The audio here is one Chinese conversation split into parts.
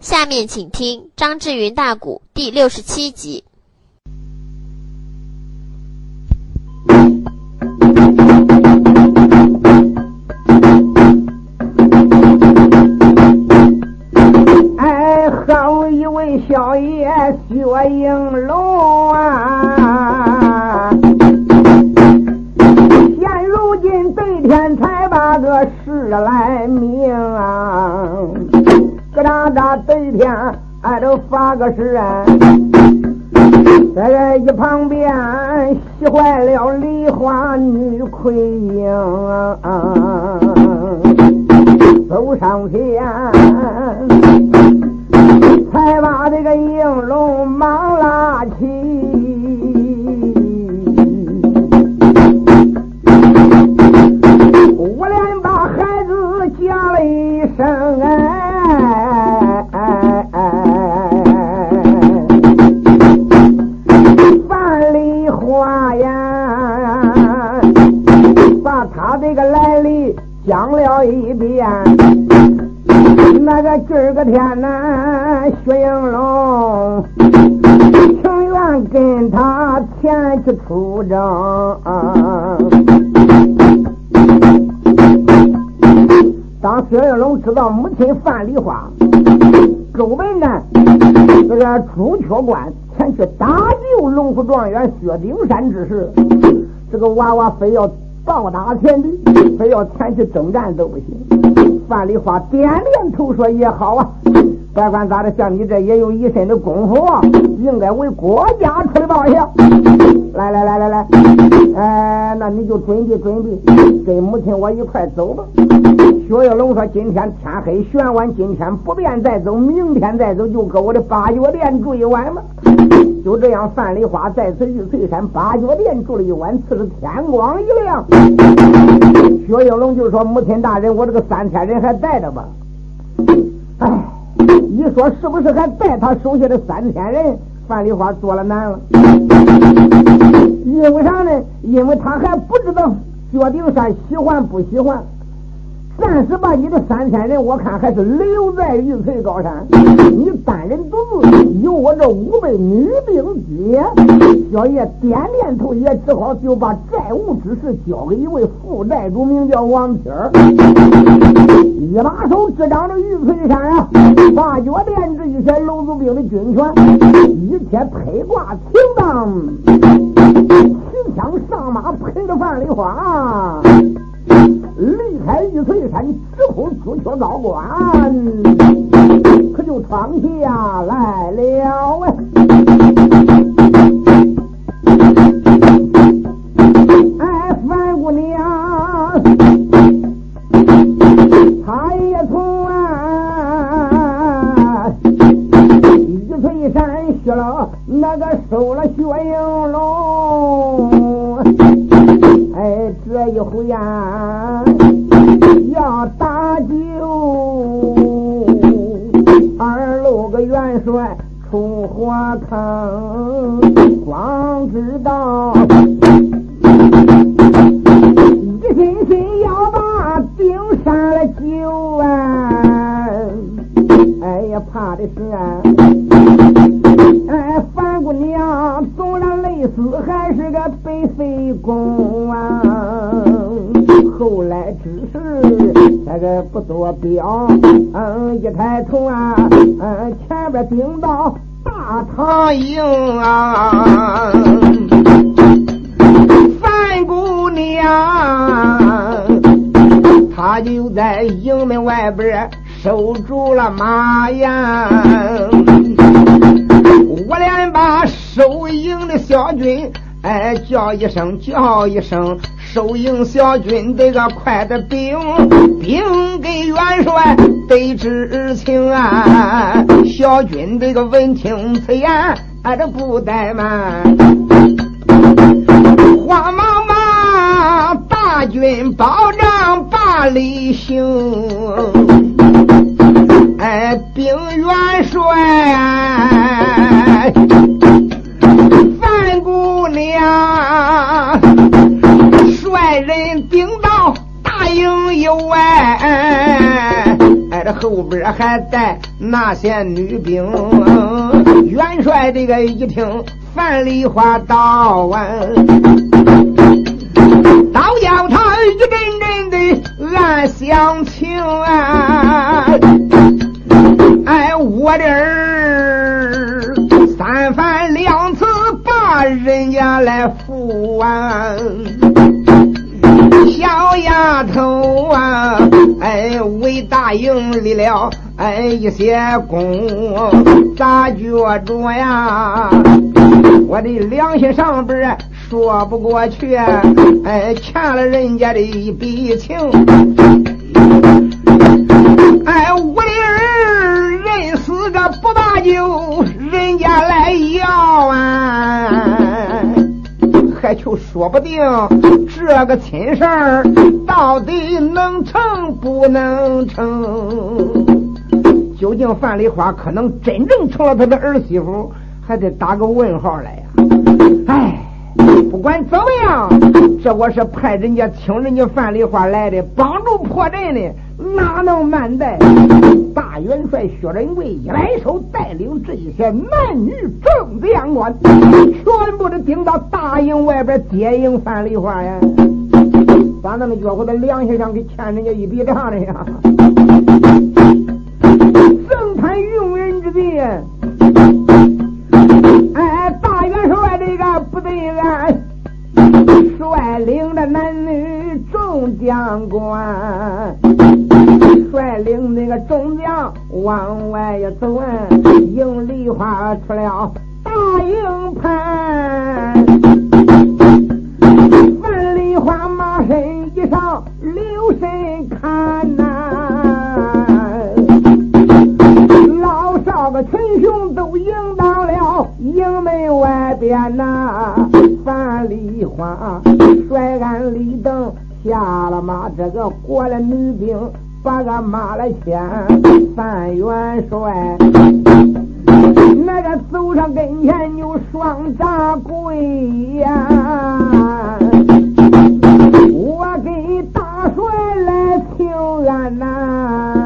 下面请听张志云大鼓第六十七集。哎，好一位小爷薛应龙啊！现如今对天才把个事来明啊！咯哒哒对天，俺都发个誓啊！在这一旁边喜坏了梨花女奎英！走上前，才把这个应龙忙拉起。那个今儿个天呐，薛应龙情愿跟他前去出征。当薛应龙知道母亲范梨花周文呢这个朱雀关前去搭救龙虎状元薛丁山之时，这个娃娃非要。报答前敌，非要前去征战都不行。万里花点点头说：“也好啊，别管咋的，像你这也有一身的功夫啊，应该为国家出来报效。来来来来来，哎，那你就准备准备，跟母亲我一块走吧。”薛应龙说：“今天天黑玄晚，今天不便再走，明天再走，就搁我的八角殿住一晚吧。”就这样，范梨花在此玉翠山八角殿住了一晚，次日天光一亮，薛应龙就说：“母亲大人，我这个三千人还带着吧？”哎，你说是不是还带他手下的三千人？范丽花做了难了，因为啥呢？因为他还不知道薛丁山喜欢不喜欢。暂时把你的三千人，我看还是留在玉翠高山。你单人独自，有我这五百女兵接。小爷点点头，也只好就把债务之事交给一位副寨主，名叫王天儿。一把手执掌着玉翠山啊，八角殿这一些楼子兵的军权，一切配挂停当，提枪上马，陪着范梨花。离开玉翠山，直扑朱雀高关，可就闯下来了啊！哎，范姑娘，她也从啊玉翠山学了那个收了薛应功啊！后来只是那个不多表，嗯，一抬头啊，嗯，前边顶到大唐营啊，范姑娘，她就在营门外边守住了马呀，我连把守营的小军哎叫一声，叫一声。收营小军这个快的兵，兵给元帅得知情啊！小军这个闻听此言，俺这不怠慢，慌忙忙大军保障把里行，哎，兵元帅人顶到大营以外，哎，这后边还带那些女兵。元帅这个一听范丽花到完，倒叫他一阵阵的暗相情啊！哎，我的儿三番两次把人家来扶啊！小丫头啊，哎，为大营立了哎一些功，咋觉着呀？我的良心上边说不过去，哎，欠了人家的一笔情，哎，我的儿认死个不大就人家来要啊，还就说不定。这个亲事儿到底能成不能成？究竟范丽花可能真正成了他的儿媳妇，还得打个问号来呀！哎，不管怎么样，这我是派人家请人家范丽花来的，帮助破阵的。哪能慢待？大元帅薛仁贵一来手，带领这些男女正将官，全部都顶到大营外边接应范丽花呀！把那么脚乎的良心上给欠人家一笔账的呀！正谈用人之际，率领着男女众将官。率领那个众将往外一走，迎梨花出了大营盘。范梨花马身一上，留神看呐，老少个群雄都迎到了营门外边呐。范梨花率俺李登下了马，这个过了女兵。把个马来牵，范元帅，那个走上跟前就双掌跪呀！我给大帅来请安呐！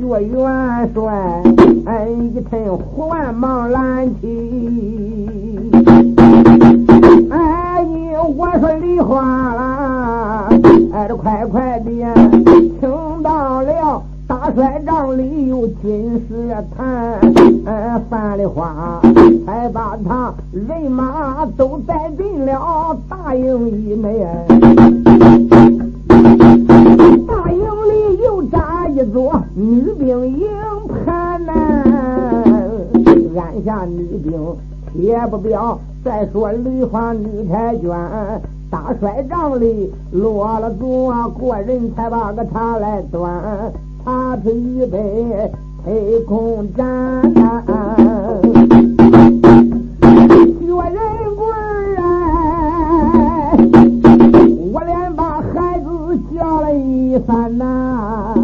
薛元帅，哎，一阵慌忙拦起，梨花啦，哎，这快快的。听到了大帅帐里有军事谈，呃，的花才把他人马都带进了大营以内。大营里又扎一座女兵营盘呐，按下女兵铁不表。再说梨花女太娟。大帅帐里落了座，过人才把个茶来端，茶出一杯，推空盏。薛仁贵儿我连把孩子叫了一番呐。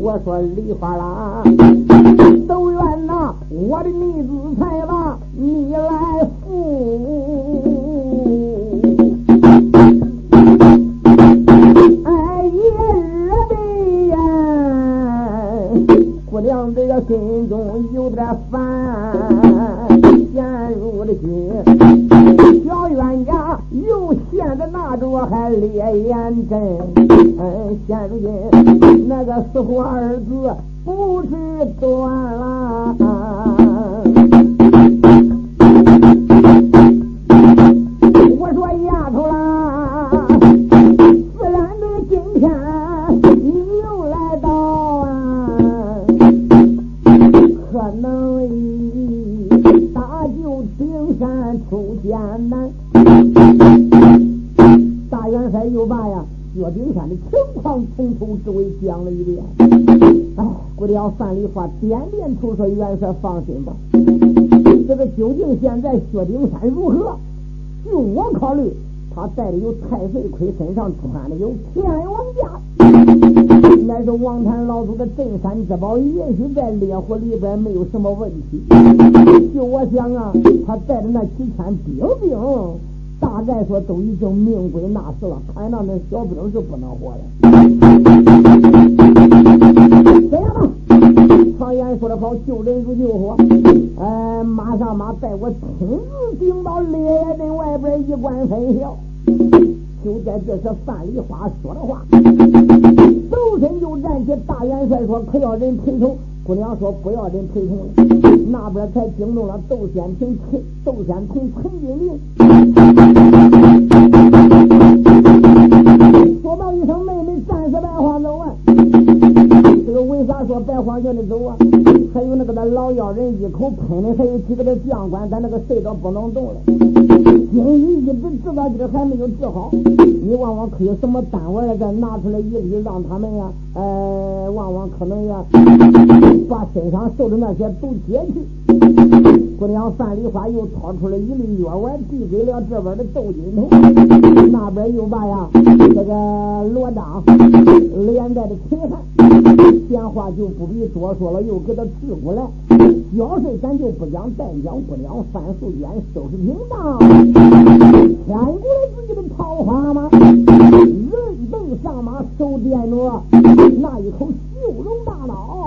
我说梨花啦，都怨呐，我的女子才把你来心中有点烦，现如今。小冤家又现在拿着还烈焰阵，现如今那个死活儿子不知断了。料范丽花点点头说：“元帅放心吧，这个究竟现在薛丁山如何？据我考虑，他带的有太岁盔，身上穿的有天王甲，乃是王坛老祖的镇山之宝，也许在烈火里边没有什么问题。就我想啊，他带的那几千兵兵，大概说都已经命归那死了。看到那小兵是不能活的。这样吧，常言说的好，救人如救火。哎，马上马带我亲自顶到烈焰阵外边一关分晓。就在这时，范丽花说的话，走身就站起。大元帅说：“可要人陪同？”姑娘说：“不要人陪同了。”那边才惊动了窦仙平、陈窦仙平、陈金玲，说道一声：“妹妹，暂时白花走啊！”这个为说白花叫你走啊？还有那个那老妖人一口喷的，还有几个的将官，咱那个睡着不能动了。金鱼一直治到今儿还没有治好，你往往可有什么单位再拿出来一粒，让他们呀，呃，往往可能呀，把身上受的那些都解去。姑娘范梨花又掏出了一粒药丸，递给了这边的窦金童，那边又把呀这个罗章连带着秦汉，电话就不必多说了，又给他治过来。小事咱就不讲，再讲不了范素娟收拾停当，牵过来自己的桃花吗，人等上马，手掂着那一口修容大刀。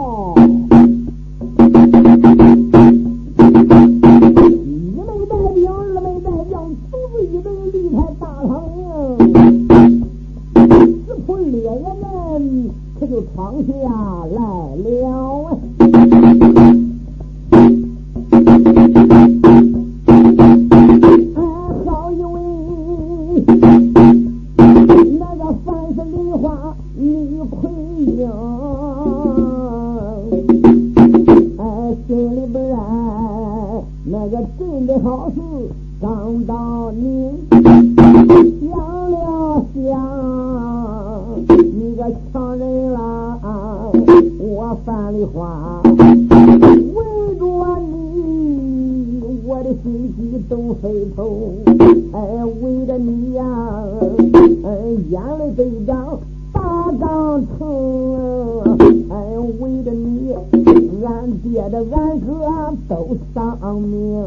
俺爹的俺哥都丧命。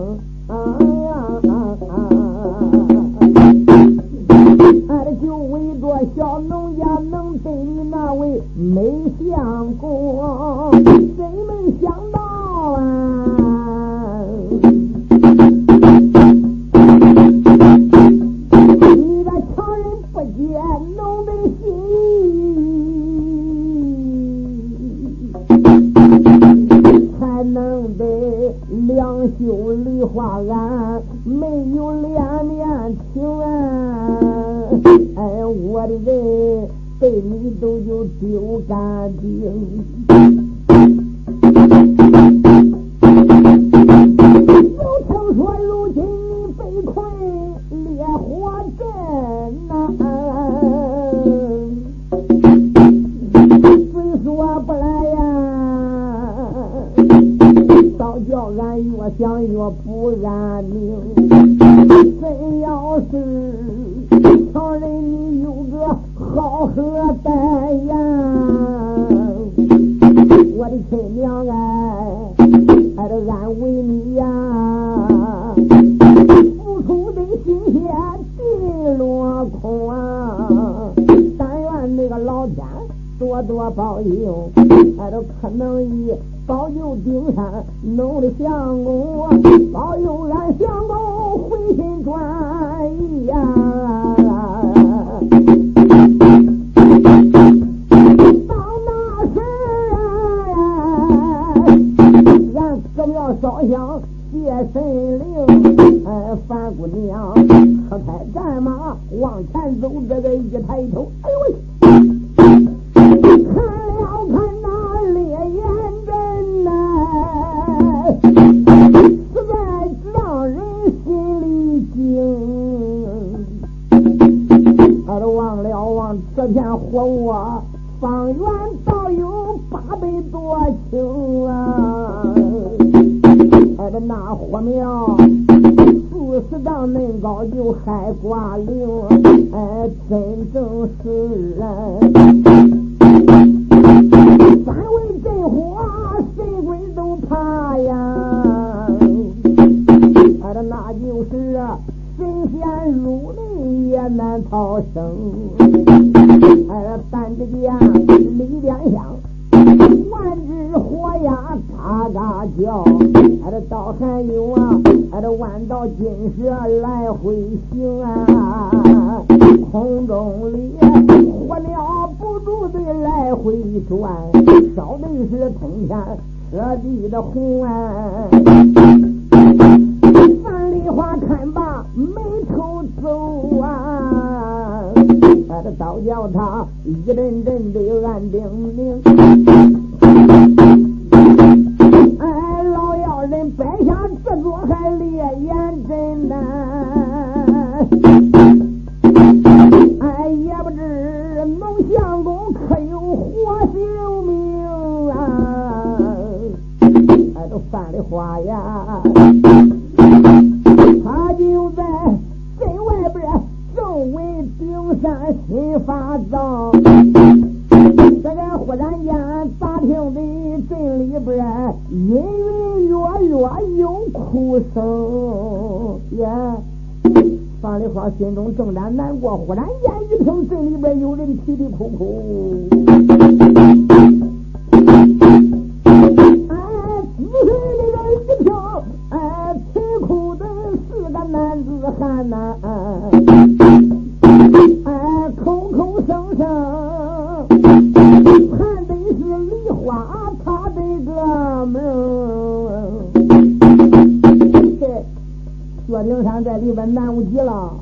啊俺就为着小农家能对你那位没相公，谁没想多多保佑，俺都可能以保佑丁山弄的相公，保佑俺相公回心转意呀！叫，哎这倒还有啊，哎这万道金蛇来回行啊，空中里火燎不住的来回转，烧的是通天彻地的红啊！范丽花看罢眉头皱啊，哎这倒叫他一阵阵的暗叮咛。哎，老妖人摆下这座还烈焰阵呐！哎，也不知农相公可有活性命啊！哎，都犯了花呀！他就在镇外边正为顶山心发躁。边隐隐约约有哭声呀？范丽花心中正在难过，忽然间一听这里边有人啼啼哭哭。哎，仔细的人一听，哎，啼哭的是个男子汉呐！哎，口口声声。薛丁山在里边难无极了，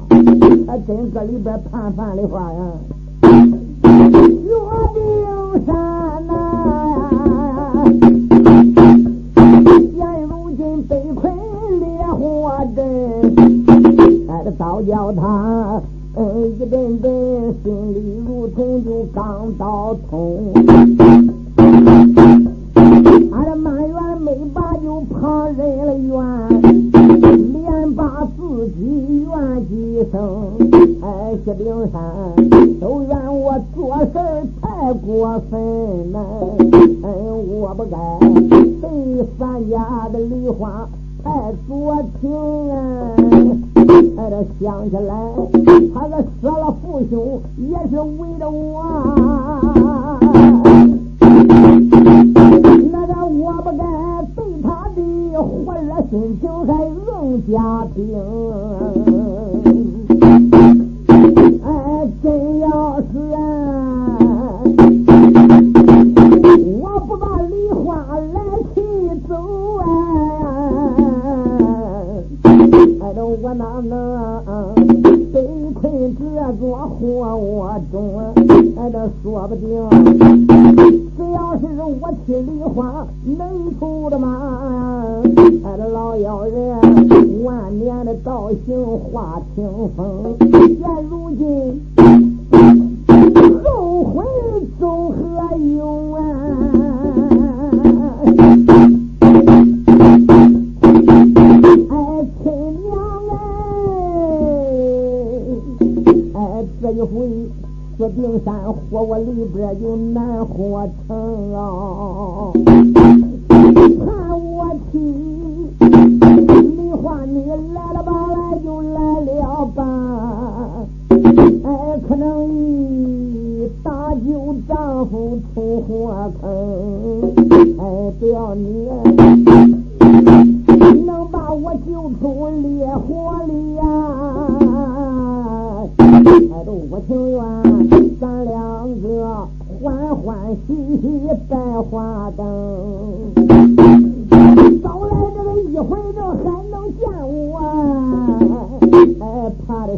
还真搁里边盼盼的话呀。薛丁山呐，现如今被困烈火阵，哎，这早叫他。嗯，一阵阵心里如同就刚刀捅，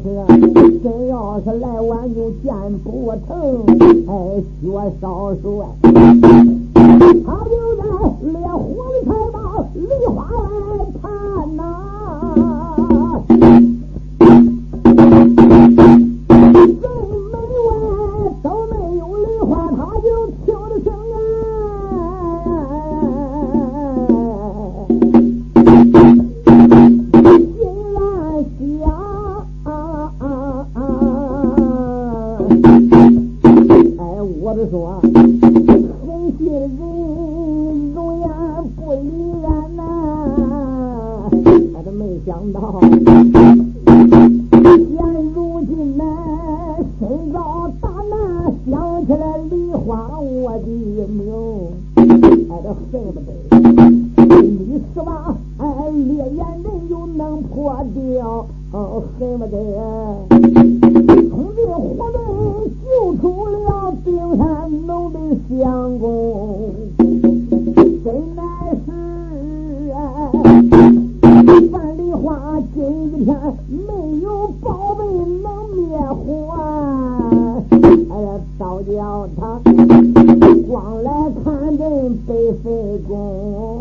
这，真要是来晚就见不成。哎，薛少帅，他就在烈火里头叫他光来看阵被废宫。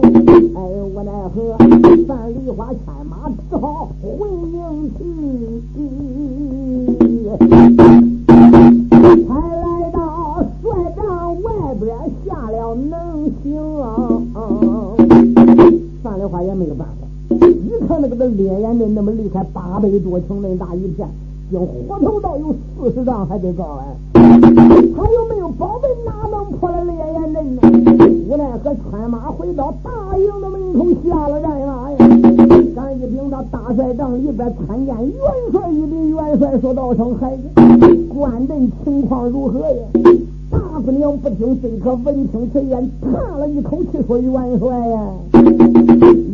哎，我奈何范梨花牵马只好回营去，才来到帅帐外边下了能行。范梨花也没有办法。一看那个那烈焰阵那么厉害，八百多顷那大一片，经火头道有四十丈还得高哎。他又没有宝贝，哪能破了烈焰阵呢？无奈何穿马回到大营的门口下了战马呀。赶一禀到大帅帐里边参见元帅一禀，元帅说道声孩子，关阵情况如何呀？大姑娘不听，这可闻听此言，叹了一口气说：“元帅呀。”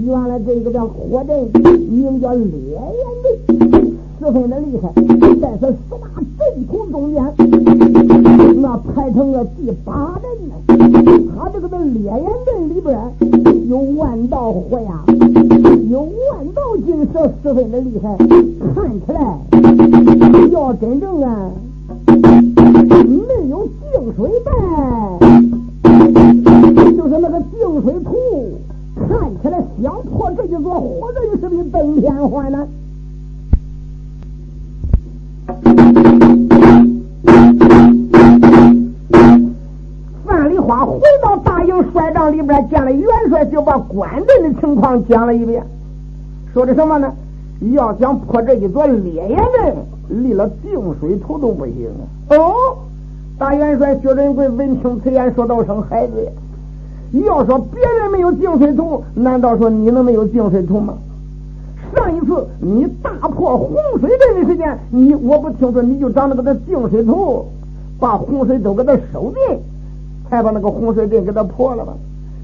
原来这个叫火阵，名叫烈焰阵，十分的厉害。在这十大阵图中间，那排成了第八阵呢。他这个的烈焰阵里边有万道火呀，有万道金蛇，十分的厉害。看起来要真正啊，没有净水带，就是那个净水图。看起来想破这一座火阵是比登天还难。帅帐里边，见了元帅，就把关阵的情况讲了一遍。说的什么呢？要想破这一座烈焰阵，立了净水图都不行！哦，大元帅薛仁贵闻听此言，说道声：“孩子呀。”要说别人没有净水图，难道说你能没有净水图吗？上一次你大破洪水阵的时间，你我不听说你就找那个的净水图，把洪水都给他收进，才把那个洪水阵给他破了吧？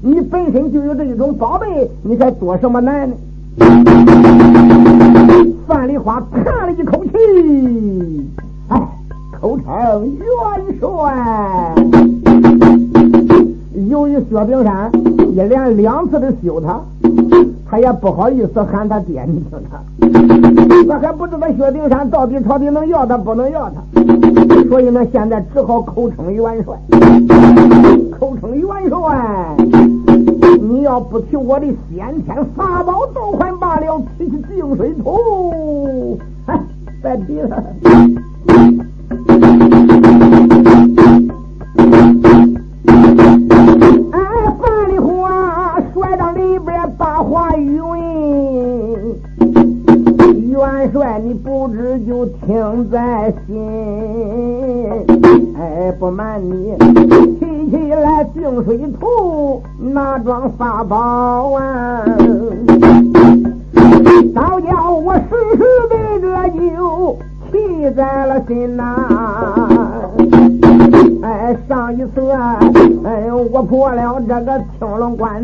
你本身就有这一种宝贝，你还多什么难呢？范丽花叹了一口气，哎，口称元帅。由于薛丁山一连两次的羞他，他也不好意思喊他爹，你听他，他还不知道薛丁山到底朝底能要他不能要他，所以呢，现在只好口称元帅，口称元帅。你要不提我的先天法宝都还罢了，提起净水头，哎，别提了。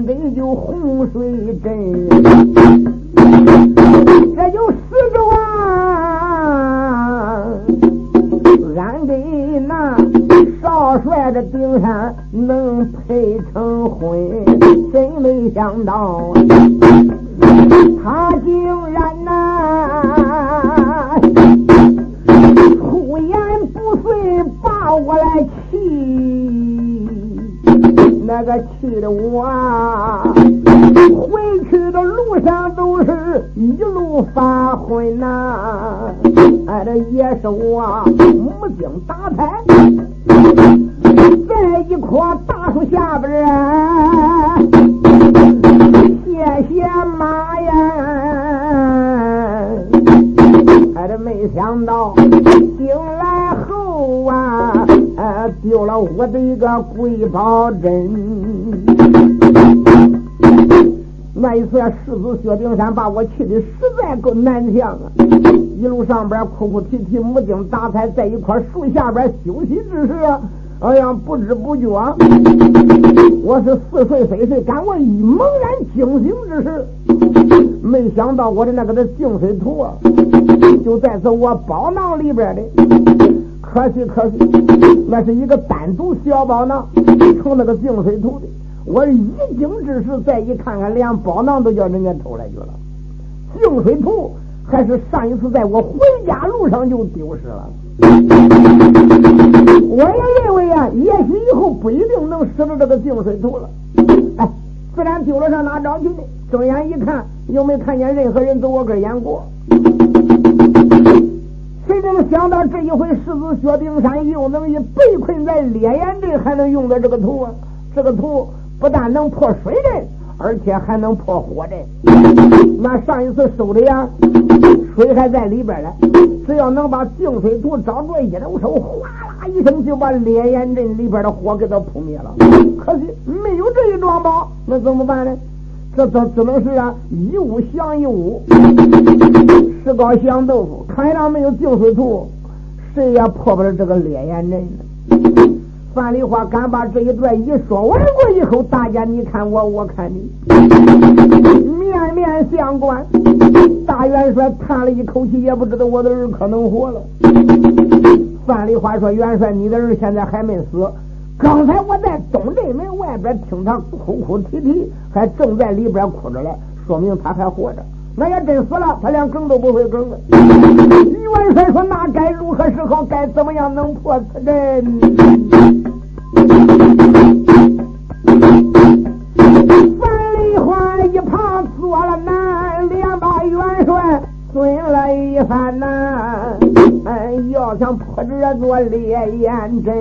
青龙关贼就洪水镇。想到醒来后啊，哎，丢了我的一个贵宝针。那一次啊，世子薛丁山把我气的实在够难听啊！一路上边哭哭啼啼，母精打采，在一块树下边休息之时，哎呀，不知不觉，我是似睡非睡，赶我一猛然惊醒之时，没想到我的那个的净水图啊，就在此我包囊里边的。可惜可惜，那是一个单独小包囊，成那个净水图的。我一惊之时，再一看看，连包囊都叫人家偷来去了。净水图还是上一次在我回家路上就丢失了。我也认为啊，也许以后不一定能使着这个净水图了。哎，自然丢了上哪找去呢？睁眼一看，又没看见任何人走我跟眼过。谁能想到这一回狮子薛丁山又能以被困在烈焰阵，还能用到这个图啊？这个图不但能破水阵，而且还能破火阵。那上一次收的呀，水还在里边呢。只要能把净水图找着，一动手，哗啦一声就把烈焰阵里边的火给它扑灭了。可惜没有这一桩宝，那怎么办呢？这这只能是啊，一物降一物，石膏降豆腐。看上没有救水图，谁也破不了这个烈焰阵。范丽花敢把这一段一说完过以后，大家你看我，我看你，面面相关。大元帅叹了一口气，也不知道我的儿可能活了。范丽花说：“元帅，你的儿现在还没死。”刚才我在东镇门外边听他哭哭啼啼，还正在里边哭着嘞，说明他还活着。那要真死了，他连梗都不会梗了。元帅说：“那该如何是好？该怎么样能破此阵？”帅损了一番呐。嗯，要想破这座烈焰阵，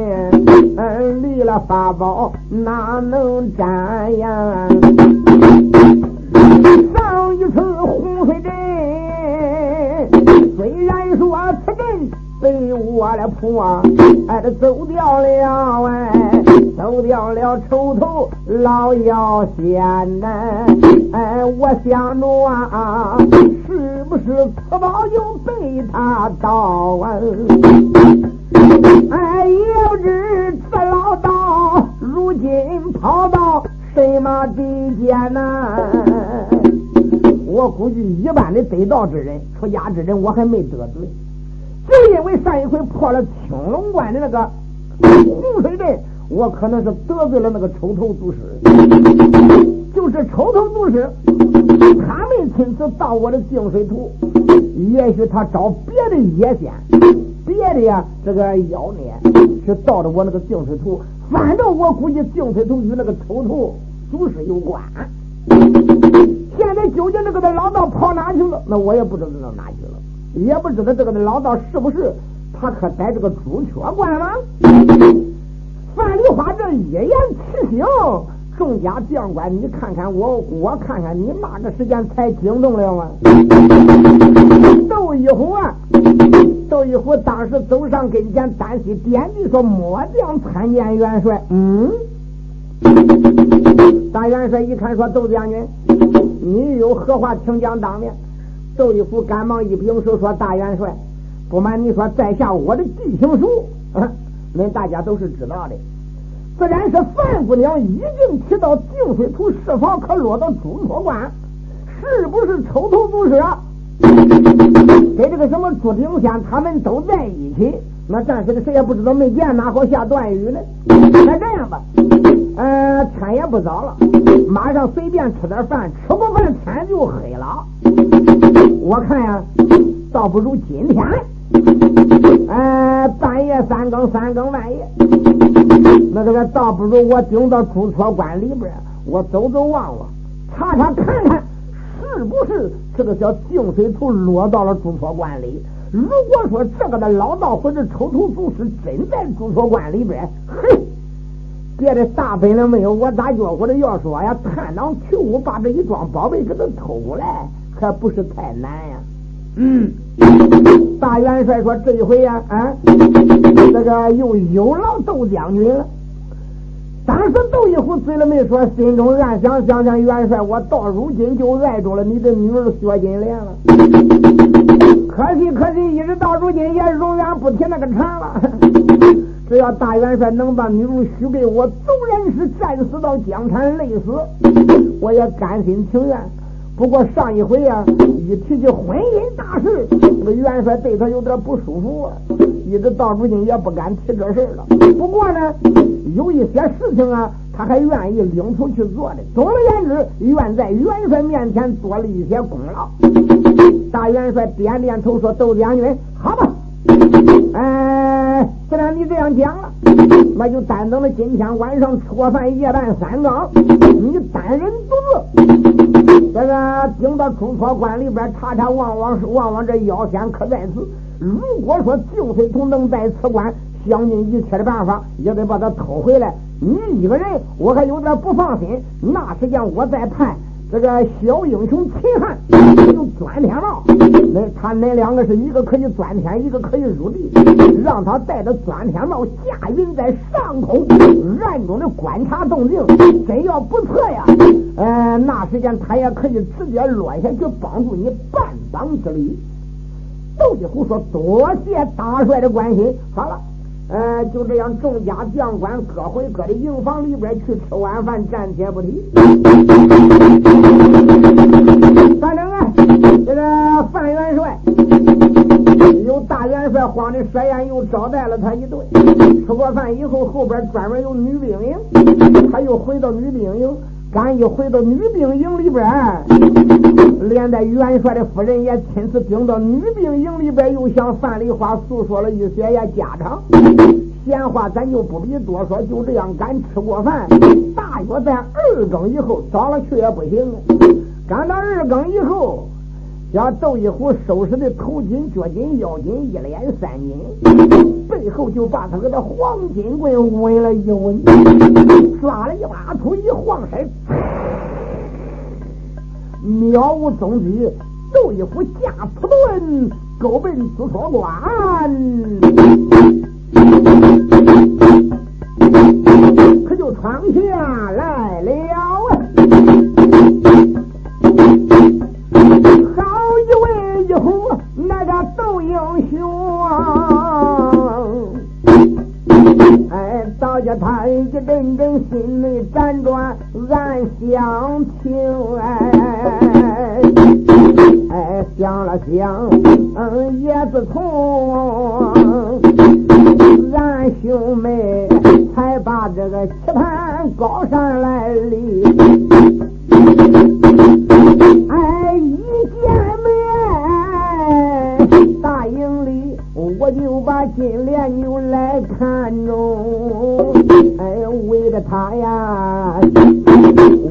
嗯，离了法宝哪能斩呀？上一次洪水阵，虽然说此阵被我来破，哎，这走掉了哎，走掉了抽头老妖仙呐，哎，我想着啊。是不是此宝就被他盗啊？哎，也不知此老道如今跑到什么地界呢？我估计一般的得道之人、出家之人，我还没得罪，就因为上一回破了青龙关的那个洪水阵，我可能是得罪了那个抽头祖师。就是抽头祖师，他们亲自到我的净水图，也许他找别的野仙、别的呀这个妖孽，去到的我那个净水图。反正我估计净水图与那个抽头祖师有关。现在究竟那个老道跑哪去了？那我也不知道到哪去了，也不知道这个老道是不是他可在这个朱雀关吗？范丽花这一言提醒。众家将官，你看看我，我看看你，那个时间才惊动了吗？窦一虎啊，窦一虎当时走上跟前，单膝点地说：“末将参见元帅。”嗯，大元帅一看说：“窦将军，你有何话，请讲当面。”窦一虎赶忙一拱手说：“大元帅，不瞒你说，在下我的地形书，恁大家都是知道的。”自然是范姑娘已经提到净水图，是否可落到朱雀关？是不是抽头祖师？跟这个什么朱顶仙他们都在一起？那暂时的谁也不知道，没见，哪好下断语呢？那这样吧，呃，天也不早了，马上随便吃点饭，吃过饭天就黑了。我看呀，倒不如今天，呃，半夜三更，三更半夜。那这个倒不如我顶到朱雀关里边，我走走望望，查查看看，是不是这个叫净水图落到了朱雀关里？如果说这个的老道或者抽头祖师真在朱雀关里边，嘿，别的大本领没有，我咋觉或者要说呀，探囊取物把这一桩宝贝给他偷过来，可不是太难呀。嗯，大元帅说这一回呀，啊，这个又有劳窦将军了。当时窦一虎嘴里没说，心中暗想：想想元帅，我到如今就爱着了你的女儿薛金莲了。可惜可惜，一直到如今也永远不提那个茬了。只要大元帅能把女儿许给我，纵然是战死到疆场累死，我也甘心情愿。不过上一回呀，一提起婚姻大事，这个元帅对他有点不舒服啊，一直到如今也不敢提这事了。不过呢，有一些事情啊，他还愿意领头去做的。总而言之，愿在元帅面前多立一些功劳。大元帅点点头说：“窦将军，好吧。”哎，既然你这样讲了，那就单等着今天晚上吃过饭，夜半三更，你单人独自，这个顶到出错关里边查查望望，望望这妖仙可在此。如果说净水桶能在此关，想尽一切的办法，也得把他偷回来。你一个人，我还有点不放心。那时间我再派。这个小英雄秦汉有钻天帽，那他那两个是一个可以钻天，一个可以入地，让他带着钻天帽驾云在上空，暗中的观察动静。真要不测呀，呃，那时间他也可以直接落下去帮助你半帮之力。窦继虎说：“多谢大帅的关心。”好了。呃，就这样，众家将官各回各的营房里边去吃晚饭，暂且不提。反正啊，这个范元帅有大元帅慌的设宴，又招待了他一顿。吃过饭以后，后边专门有女兵营，他又回到女兵营。赶一回到女兵营里边，连带元帅的夫人也亲自盯到女兵营里边，又向范丽花诉说了一些呀家常。闲话咱就不必多说，就这样，赶吃过饭，大约在二更以后，早了去也不行。赶到二更以后。将窦一虎收拾的头巾、脚巾、腰巾一连三巾，背后就把他个的黄金棍吻了一吻，抓了一把土一晃身，渺无踪迹。窦一虎驾扑盾，狗奔紫锁关，可就闯下来了。哎，到家他一阵阵心里辗转暗想情，哎，哎，想了想，嗯，也自从俺兄妹才把这个棋盘搞上来哩，金莲牛来看中。哎，为了他呀，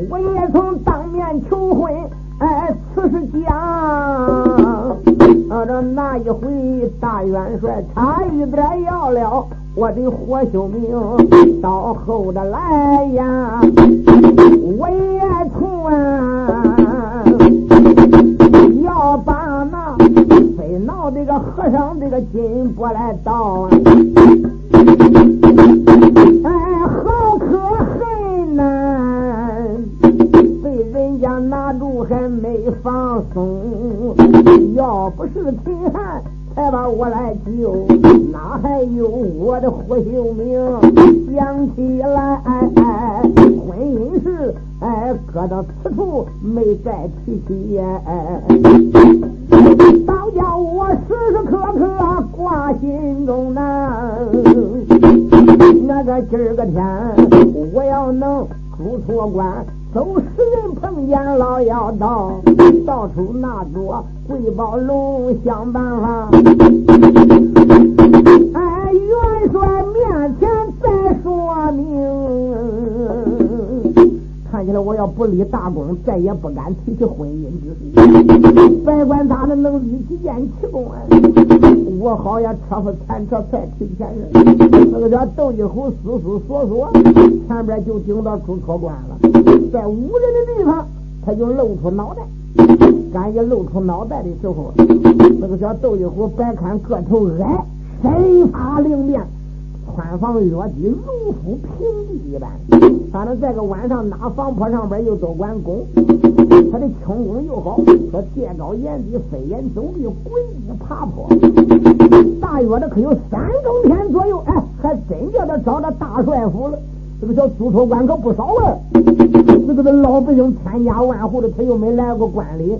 我也曾当面求婚。哎，此事讲，啊，这那一回大元帅差一点要了我的活性命，到后的来呀，我也从啊要把。闹这个和尚这个金波来倒，哎，好可恨呐！被人家拿住还没放松，要不是秦汉才把我来救，哪还有我的活性命？想起来，婚姻事，哎，搁到此处没再提起呀。倒叫我时时刻刻挂心中难！那个今儿个天，我要能出错关，走十人碰见老妖道，到处那座贵宝龙想办法。哎，元帅面前再说明。看起来我要不立大功，再也不敢提起婚姻之事。别管咋的，能立几件奇功啊！我好呀，车夫铲车再提前人。那个叫窦一虎思思索索，前边就顶到出错关了，在无人的地方，他就露出脑袋。刚一露出脑袋的时候，那个叫窦一虎别看个头矮，身法灵便。穿房越地如履平地一般，反正在个晚上，哪房坡上边又都管工。他的轻功又好，说借高眼低，飞檐走壁，滚地爬坡，大约的可有三更天左右，哎，还真叫他找到大帅府了。这个小租车官可不少啊！这个老百姓千家万户的，他又没来过关里，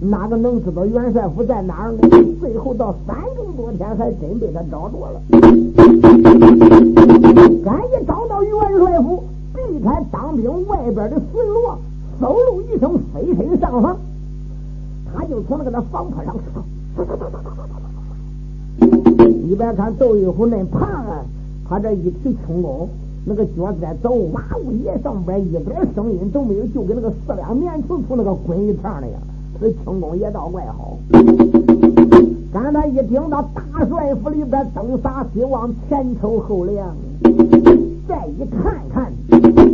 哪个能知道元帅府在哪儿呢？最后到三更多天，还真被他找着了。赶一找到元帅府，避开当兵外边的巡逻，嗖溜一声飞身上房，他就从那个那房坡上上，一边看窦玉虎那胖啊，他这一提轻功。那个脚在走哇呜一上边，一点声音都没有，就跟那个四两棉球从那个滚一片那样。这轻功也倒怪好。刚才一听到大帅府里边灯洒希望，前抽后亮。再一看看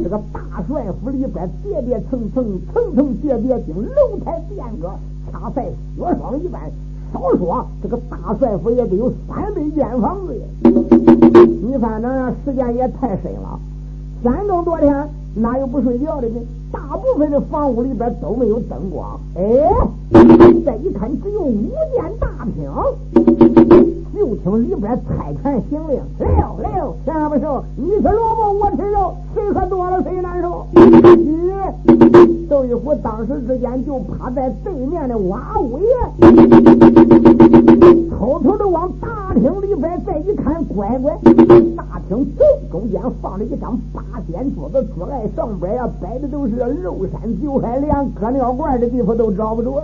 这个大帅府里边叠叠层层，层层叠叠顶楼台殿阁，恰赛雪霜一般。少说这个大帅府也得有三百间房子呀！你反正时间也太深了，三更多天哪有不睡觉的呢？大部分的房屋里边都没有灯光，哎，再一看只有五间大厅。就听里边拆船行令，六六，前不熟，你吃萝卜，我吃肉，谁喝多了谁难受。咦，窦玉虎当时之间就趴在对面的瓦屋爷，偷偷的往大厅里边再一看，乖乖，大厅正中间放着一张八仙桌子，桌案上边呀摆的都是肉山酒海，连搁尿罐的地方都找不着。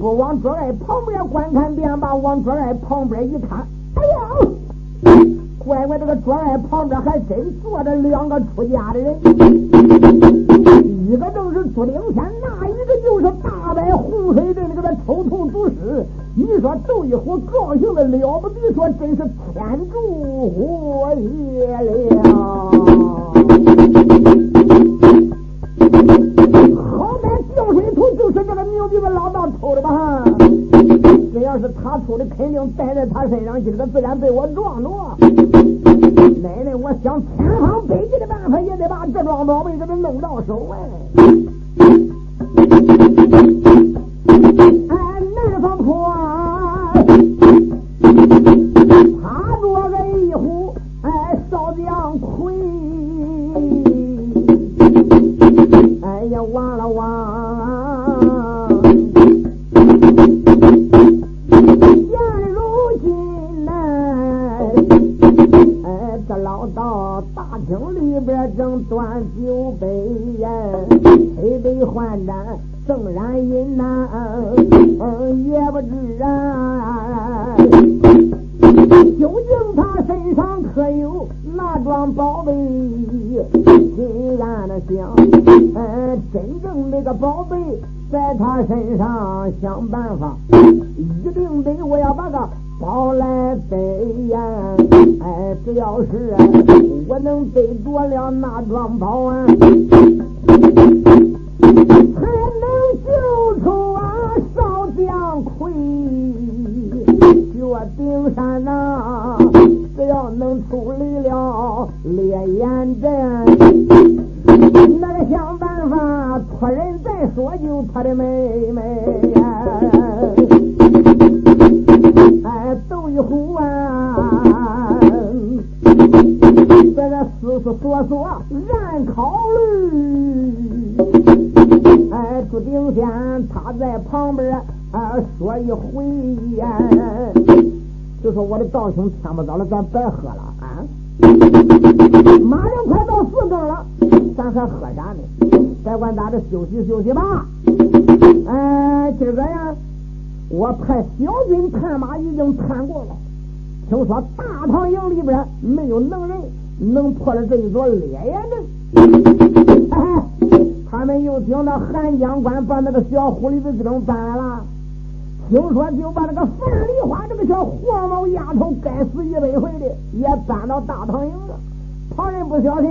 不往桌案旁边观看便把，往桌案。旁边一看，哎呀，乖乖，这个桌案旁边还真坐着两个出家的人，一个正是朱灵天，那一个就是大摆洪水镇那个抽头祖师。你说窦一虎高兴的了不得，说真是天助我也了。好歹掉水头就是这个牛逼的老道抽的吧？这要是他抽的，肯定带在他身上，今个自然被我撞着。宝贝给他弄到手！哎，他抱来背呀！哎，只要是我能背着了那桩宝啊，才能救出啊少将魁。绝顶山呐，只要能处理了烈焰阵。那个想办法托人再说，就他的妹妹呀！哎，斗一壶啊，在这思思索索燃烤炉。哎，朱顶仙他在旁边啊说一回呀，就说我的道兄天不早了，咱别喝了啊！马上快到四更了。咱还喝啥呢？别管咋的，休息休息吧。哎，今个呀，我派小军探马已经探过了，听说大唐营里边没有能人能破了这一座烈焰阵。哎，他们又听到韩江关把那个小狐狸子给搬了，听说就把那个樊梨花这个小黄毛丫头该死一百回的也搬到大唐营了。旁人不小心。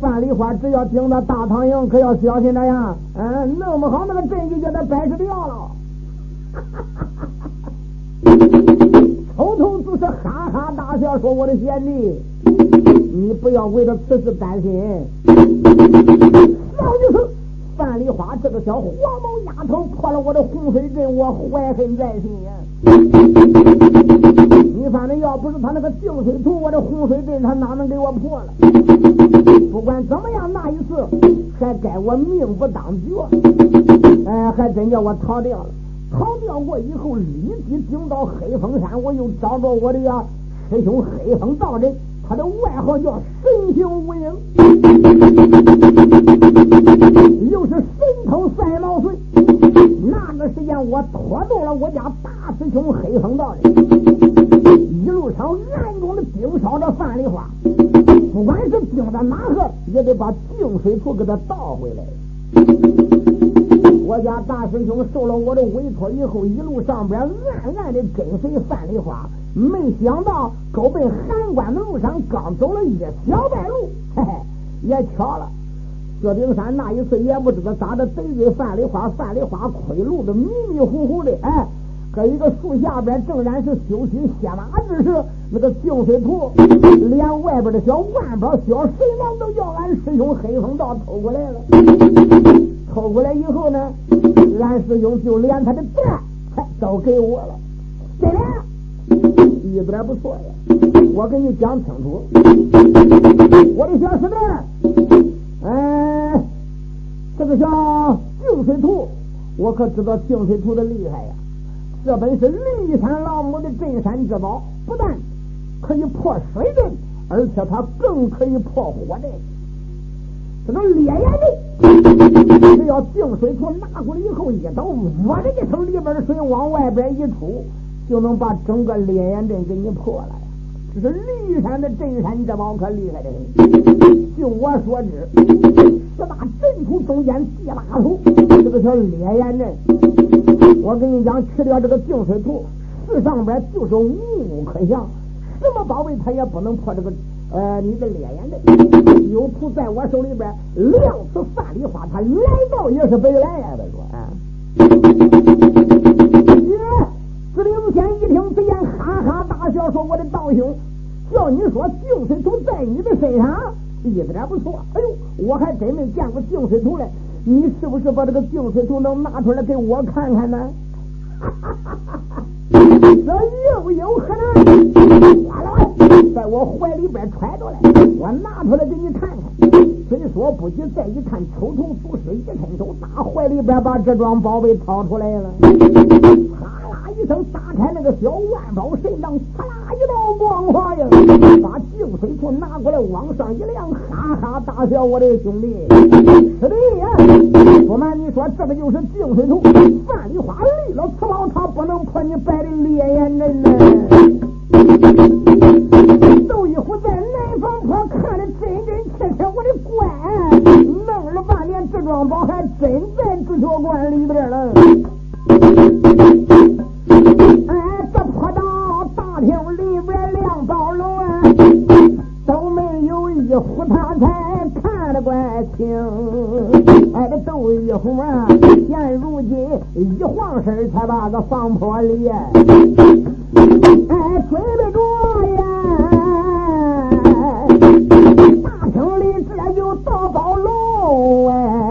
范梨花只要顶到大唐营，可要小心点呀！嗯，弄不好那个阵就叫他掰扯掉了。抽 头子是哈哈大笑说：“我的贤弟，你不要为了此事担心。”老就是范梨花这个小黄毛丫头破了我的洪水阵，我怀恨在心！你反正要不是他那个净水图，我的洪水阵他哪能给我破了？不管怎么样，那一次还该我命不当绝，哎，还真叫我逃掉了。逃掉过以后，立即顶到黑风山，我又找着我的呀师兄黑风道人。他的外号叫神行无影，又是神偷赛老孙。那个时间，我拖动了我家大师兄黑风道人，一路上暗中的盯梢着范梨花，不管是盯着哪个，也得把净水图给他倒回来。我家大师兄受了我的委托以后，一路上边暗暗的跟随范丽花，没想到狗奔函关的路上刚走了一小半路，嘿嘿，也巧了，薛丁山那一次也不知道咋的得罪范丽花，范丽花亏路的迷迷糊糊的，哎，搁一个树下边正然是休息歇马之时，那个净水图连外边的小万宝、小水囊都叫俺师兄黑风道偷过来了。偷过来以后呢，俺师兄就连他的蛋都给我了，对了，一点不错呀。我跟你讲清楚，我的小师弟，哎，这个叫净水图，我可知道净水图的厉害呀。这本是骊山老母的镇山之宝，不但可以破水阵，而且它更可以破火阵。这个烈焰阵，只要净水图拿过来以后，一刀，我的一声，里边的水往外边一出，就能把整个烈焰阵给你破了呀！这是骊山的镇山之宝，可厉害的很。就我所知，十大阵图中间第八图，这个叫烈焰阵。我跟你讲，去掉这个净水图，世上边就是无物可降，什么宝贝它也不能破这个。呃，你的脸眼的有图在我手里边，两次范梨花，他来到也是白来呀。他说啊，耶！紫灵仙一听此言，哈哈大笑，说：“我的道兄，叫你说净水图在你的身上，一点不错。哎呦，我还真没见过净水图嘞，你是不是把这个净水都能拿出来给我看看呢？”哈哈哈哈哈！这又有可能？完了，在我怀里边揣着嘞，我拿出来给你看看。虽说不急，再一看，抽头足湿，一伸手，打怀里边把这桩宝贝掏出来了。哈啦一声，打开那个小万宝神杖，啪啦一道光华呀，把净水图拿过来往上一亮，哈哈大笑，我的兄弟，是的呀。不瞒你说，这个就是净水图。范梨花立了此宝，他不能破你摆的烈焰阵呢。窦一虎在南方坡看的真真切切，我的乖，弄了半天，这桩宝还真在朱雀关里边了。哎，这坡道大厅里边两道楼啊，都没有一虎他才看得怪清。哎，这窦一虎啊，现如今一晃身才把个房坡里，哎，准备着呀。城里自然有大宝楼哎。